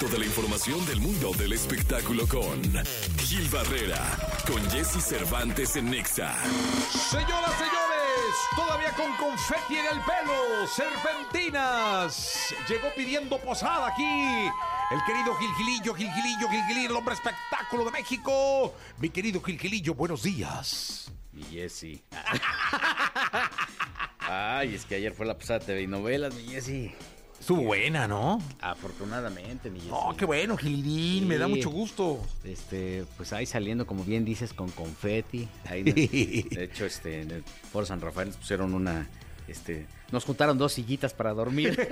resto de la información del mundo del espectáculo con Gil Barrera, con Jesse Cervantes en Nexa. Señoras, señores, todavía con confeti en el pelo, serpentinas. Llegó pidiendo posada aquí el querido Gilgilillo, Gilgilillo, Gilgilillo, el hombre espectáculo de México. Mi querido Gilgilillo, buenos días. Mi Jessy. Ay, es que ayer fue la pasada TV y novelas, mi Jessy. Estuvo buena, ¿no? Afortunadamente, mi. Oh, qué bueno, Gilidín, me da mucho gusto. Este, pues ahí saliendo, como bien dices, con confeti. Ahí, de hecho, este, en el Foro San Rafael nos pusieron una, este, nos juntaron dos sillitas para dormir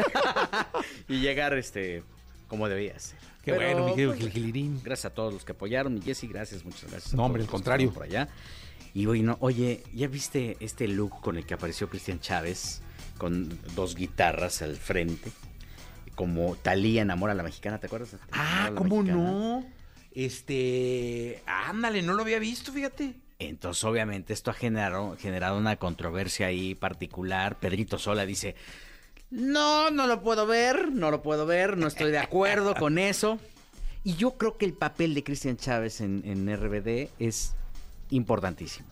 y llegar, este, como debía ser. Qué Pero, bueno, mi querido pues. Gracias a todos los que apoyaron, mi Jessy, gracias, muchas gracias. No, hombre, al contrario. Por allá. Y oye, no, oye, ¿ya viste este look con el que apareció Cristian Chávez? Con dos guitarras al frente. Como Talía enamora a la mexicana, ¿te acuerdas? Ah, ¿cómo mexicana. no? Este, ándale, no lo había visto, fíjate. Entonces, obviamente, esto ha generado, generado una controversia ahí particular. Pedrito Sola dice, no, no lo puedo ver, no lo puedo ver, no estoy de acuerdo con eso. Y yo creo que el papel de Cristian Chávez en, en RBD es importantísimo.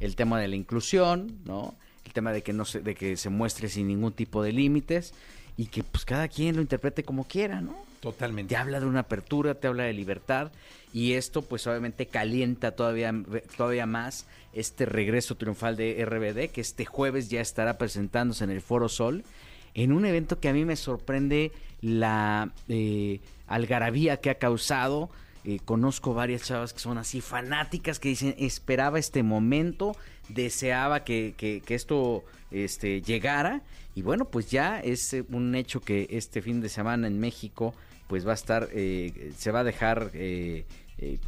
El tema de la inclusión, ¿no? El tema de que no se, de que se muestre sin ningún tipo de límites y que pues cada quien lo interprete como quiera, ¿no? Totalmente. Te habla de una apertura, te habla de libertad y esto pues obviamente calienta todavía, todavía más este regreso triunfal de RBD que este jueves ya estará presentándose en el Foro Sol en un evento que a mí me sorprende la eh, algarabía que ha causado. Eh, conozco varias chavas que son así fanáticas que dicen esperaba este momento, deseaba que, que- que esto este, llegara y bueno pues ya es eh, un hecho que este fin de semana en México pues va a estar, eh, se va a dejar eh,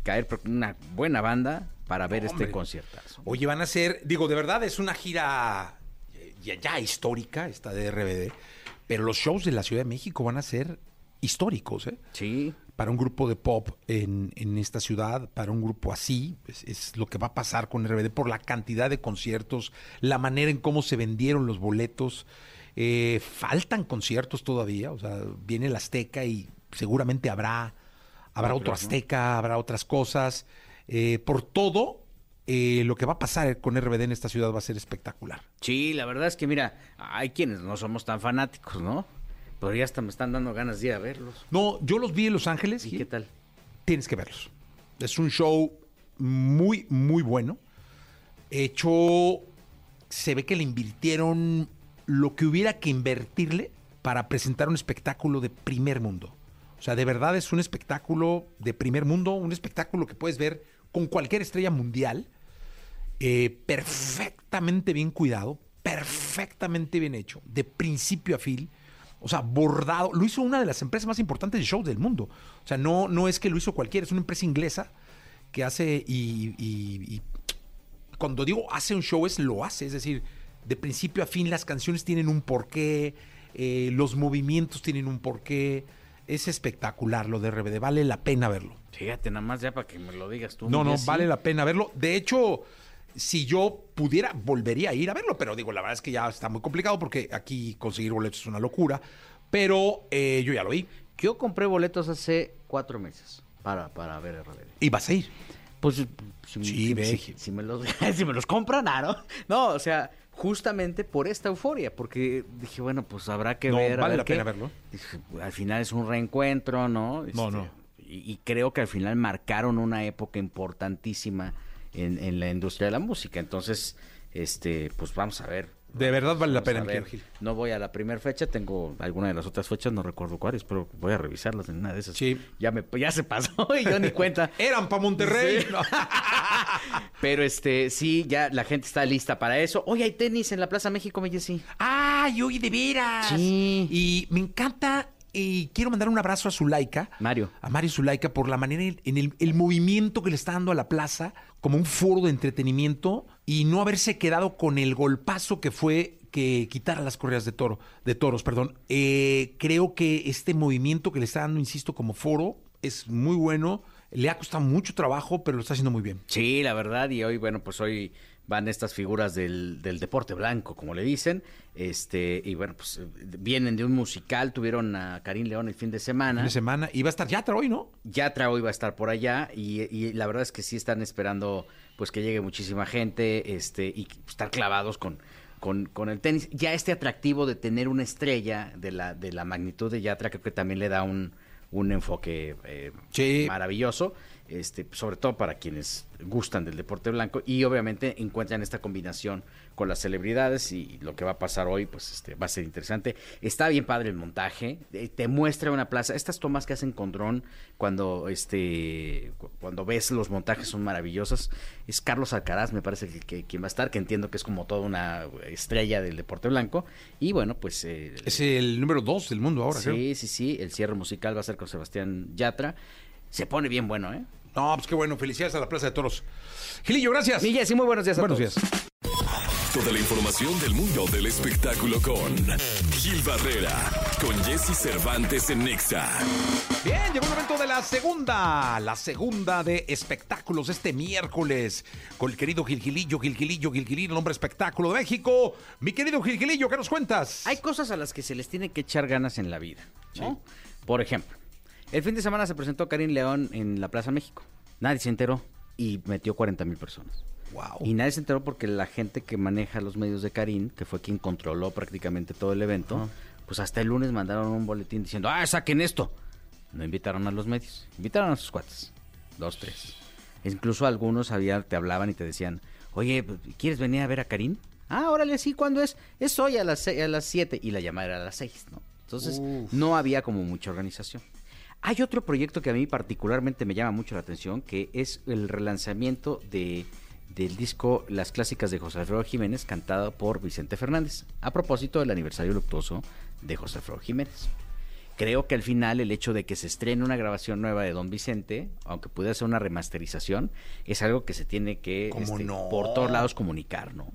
caer una buena banda para ver este conciertazo. Oye, van a ser, digo, de verdad es una gira ya, ya histórica, esta de RBD, pero los shows de la Ciudad de México van a ser históricos, ¿eh? Sí, Para un grupo de pop en, en esta ciudad, para un grupo así, es, es lo que va a pasar con RBD por la cantidad de conciertos, la manera en cómo se vendieron los boletos. Eh, faltan conciertos todavía, o sea, viene el Azteca y seguramente habrá, habrá otro. Azteca, habrá otras cosas. Eh, por todo, eh, lo que va a pasar con RBD en esta ciudad va a ser espectacular. sí, la verdad es que mira, hay quienes no somos tan fanáticos, ¿no? Pero ya hasta me están dando ganas de ir a verlos. No, yo los vi en Los Ángeles. ¿Y qué tal? tienes que verlos. Es un show muy, muy bueno. Hecho, se ve que le invirtieron lo que hubiera que invertirle para presentar un espectáculo de primer mundo. O sea, de verdad es un espectáculo de primer mundo, un espectáculo que puedes ver con cualquier estrella mundial, eh, perfectamente bien cuidado, perfectamente bien hecho, de principio a fin. O sea, bordado. Lo hizo una de las empresas más importantes de shows del mundo. O sea, no, no es que lo hizo cualquiera, es una empresa inglesa que hace y, y- y cuando digo hace un show es lo hace, es decir, de principio a fin las canciones tienen un porqué, eh, los movimientos tienen un porqué. Es espectacular lo de RBD, vale la pena verlo. Fíjate, nada más ya para que me lo digas tú. No, no, vale la pena verlo. De hecho, si yo pudiera, volvería a ir a verlo, pero digo, la verdad es que ya está muy complicado porque aquí conseguir boletos es una locura. Pero eh, yo ya lo vi. Yo compré boletos hace cuatro meses para, para ver RBD. Y vas a ir. Pues si, Sí, si- ve. si- si me los, si me los compran, ah, ¿no? No, o sea, justamente por esta euforia, porque dije, bueno, pues habrá que No, ver. vale ver la qué. pena verlo. Dije, al final es un reencuentro, ¿no? No, no. Y, y creo que al final marcaron una época importantísima en, en la industria de la música. Entonces, este, pues vamos a ver. De verdad vale la pena, ver. No voy a la primera fecha, tengo alguna de las otras fechas, no recuerdo cuáles, pero voy a revisarlas en una de esas. Sí. Ya, me, ya se pasó y yo ni cuenta. Eran para Monterrey. Sí. Pero este, sí, ya la gente está lista para eso. Hoy hay tenis en la Plaza México, me sí. ¡Ay, oye, de veras! Sí. Y me encanta y quiero mandar un abrazo a Zulaika. Mario. A Mario Zulaika por la manera en en el, el movimiento que le está dando a la plaza como un foro de entretenimiento y no haberse quedado con el golpazo que fue que quitar las correas de toro, de toros, perdón. Eh, creo que este movimiento que le está dando, insisto, como foro, es muy bueno. Le ha costado mucho trabajo, pero lo está haciendo muy bien. Sí, la verdad, y hoy, bueno, pues hoy van estas figuras del, del deporte blanco, como le dicen. Este, y bueno, pues vienen de un musical, tuvieron a Karim León el fin de semana. Fin de semana. Y va a estar Yatra hoy, ¿no? Yatra hoy va a estar por allá y, y la verdad es que sí están esperando pues que llegue muchísima gente este y estar clavados con, con, con el tenis. Ya este atractivo de tener una estrella de la, de la magnitud de Yatra creo que también le da un, un enfoque eh, Sí. maravilloso, este, sobre todo para quienes gustan del deporte blanco y obviamente encuentran esta combinación con las celebridades y lo que va a pasar hoy pues este va a ser interesante. Está bien padre el montaje, eh, te muestra una plaza, estas tomas que hacen con dron cuando este cu- cuando ves los montajes son maravillosas. Es Carlos Alcaraz, me parece que, que- quien va a estar, que entiendo que es como toda una estrella del deporte blanco y bueno, pues eh, Es el número dos del mundo ahora, creo. Sí, sí, sí. El cierre musical va a ser con Sebastián Yatra. Se pone bien bueno, ¿eh? No, pues qué bueno. Felicidades a la Plaza de Toros. Gilillo, gracias. Miguel, sí, muy buenos días a Buenos todos. días. Toda la información del mundo del espectáculo con Gil Barrera, con Jesse Cervantes en Nexa. Bien, llegó el momento de la segunda, la segunda de espectáculos este miércoles con el querido Gilgilillo, Gilgilillo, Gilgilillo, el hombre espectáculo de México. Mi querido Gilgilillo, ¿qué nos cuentas? Hay cosas a las que se les tiene que echar ganas en la vida, ¿no? Por ejemplo, el fin de semana se presentó Karim León en la Plaza México. Nadie se enteró y metió 40 mil personas. Wow. Y nadie se enteró porque la gente que maneja los medios de Karim, que fue quien controló prácticamente todo el evento, pues hasta el lunes mandaron un boletín diciendo, ah, saquen esto. No invitaron a los medios, invitaron a sus cuates, dos, tres. Incluso algunos había, te hablaban y te decían, oye, ¿quieres venir a ver a Karim? Ah, órale, sí, ¿cuándo es? Es hoy a las, se- a las 7 y la llamada era a las 6, ¿no? Entonces, no había como mucha organización. Hay otro proyecto que a mí particularmente me llama mucho la atención, que es el relanzamiento de, del disco Las Clásicas de José Alfredo Jiménez, cantado por Vicente Fernández, a propósito del aniversario luctuoso de José Alfredo Jiménez. Creo que al final el hecho de que se estrene una grabación nueva de Don Vicente, aunque pudiera ser una remasterización, es algo que se tiene que ¿Cómo este, no? por todos lados comunicar, ¿no?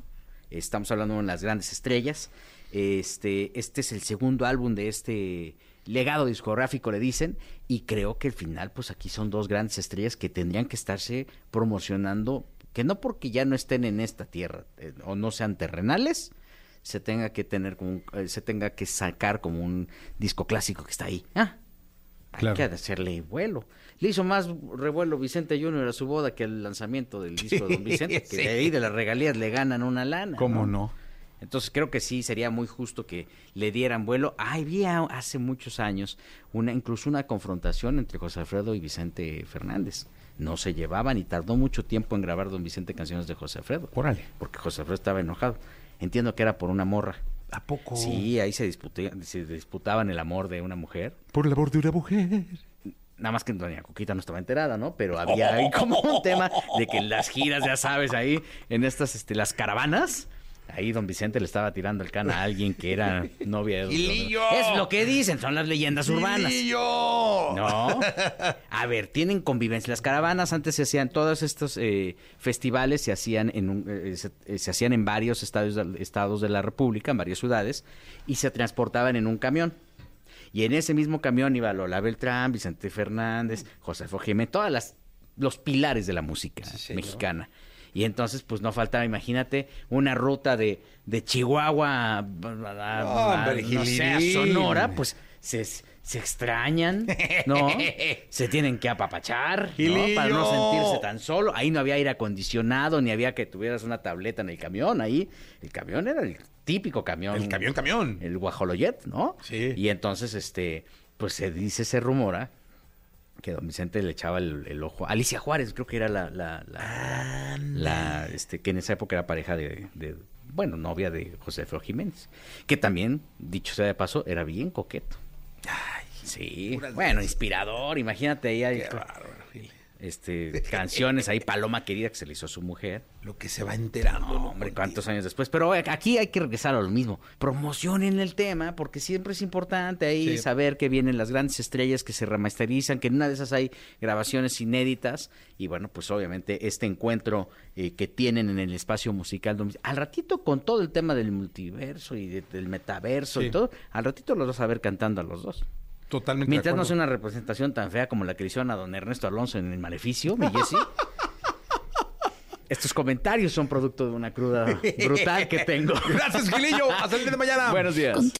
Estamos hablando de las grandes estrellas. Este, este es el segundo álbum de este legado discográfico, le dicen, y creo que al final, pues aquí son dos grandes estrellas que tendrían que estarse promocionando, que no porque ya no estén en esta tierra eh, o no sean terrenales, se tenga que tener como un- eh, se tenga que sacar como un disco clásico que está ahí. Ah, Claro. hay que hacerle vuelo. Le hizo más revuelo Vicente Junior a su boda que al lanzamiento del disco de Don Vicente, que Sí. de ahí de las regalías le ganan una lana. ¿Cómo no? Entonces creo que sí sería muy justo que le dieran vuelo. Ah, había hace muchos años una incluso una confrontación entre José Alfredo y Vicente Fernández. No se llevaban y tardó mucho tiempo en grabar Don Vicente canciones de José Alfredo. Órale. Porque José Alfredo estaba enojado. Entiendo que era por una morra. ¿A poco? Sí, ahí se, disputé- se disputaban el amor de una mujer. Por el amor de una mujer. Nada más que Doña Coquita no estaba enterada, ¿no? Pero había ahí como un tema de que en las giras, ya sabes, ahí en estas, este, las caravanas, ahí don Vicente le estaba tirando el can a alguien que era novia de don ¡Gilillo! Es lo que dicen, son las leyendas urbanas. ¡Gilillo! No. A ver, tienen convivencia. Las caravanas antes se hacían, todos estos eh, festivales se hacían en un- eh, se, eh, se hacían en varios estados, de- estados de la República, en varias ciudades, y se transportaban en un camión. Y en ese mismo camión iba Lola Beltrán, Vicente Fernández, José Jiménez, todas las los pilares de la música mexicana. Y entonces, pues no faltaba, imagínate, una ruta de, de Chihuahua a, a- a- Hombre, no sé, a. Sonora, pues se, se extrañan, ¿no? se tienen que apapachar, ¿no? Para no sentirse tan solo. Ahí no había aire acondicionado, ni había que tuvieras una tableta en el camión. Ahí el camión era el típico camión. El camión, camión. El guajoloyet, ¿no? Sí. Y entonces, este, pues se dice, se rumora que don Vicente le echaba el, el ojo. Alicia Juárez, creo que era la, la, la, la, este, que en esa época era pareja de, de, bueno, novia de José Alfredo Jiménez. Que también, dicho sea de paso, era bien coqueto. sí, puras bueno, inspirador, imagínate ahí hay, Qué. Este, canciones ahí, Paloma Querida, que se le hizo a su mujer. Lo que se va enterando. No, hombre, cuántos años después. Pero aquí hay que regresar a lo mismo. Promocionen el tema, porque siempre es importante ahí Sí. saber que vienen las grandes estrellas que se remasterizan, que en una de esas hay grabaciones inéditas. Y bueno, pues obviamente este encuentro eh, que tienen en el espacio musical. Al ratito, con todo el tema del multiverso y de- del metaverso Sí. y todo, al ratito los vas a ver cantando a los dos. Totalmente. de Mientras no sea una representación tan fea como la que le hicieron a don Ernesto Alonso en el Maleficio, mi Jessy. Estos comentarios son producto de una cruda brutal que tengo. Gracias, Gilillo. Hasta el día de mañana. Buenos días.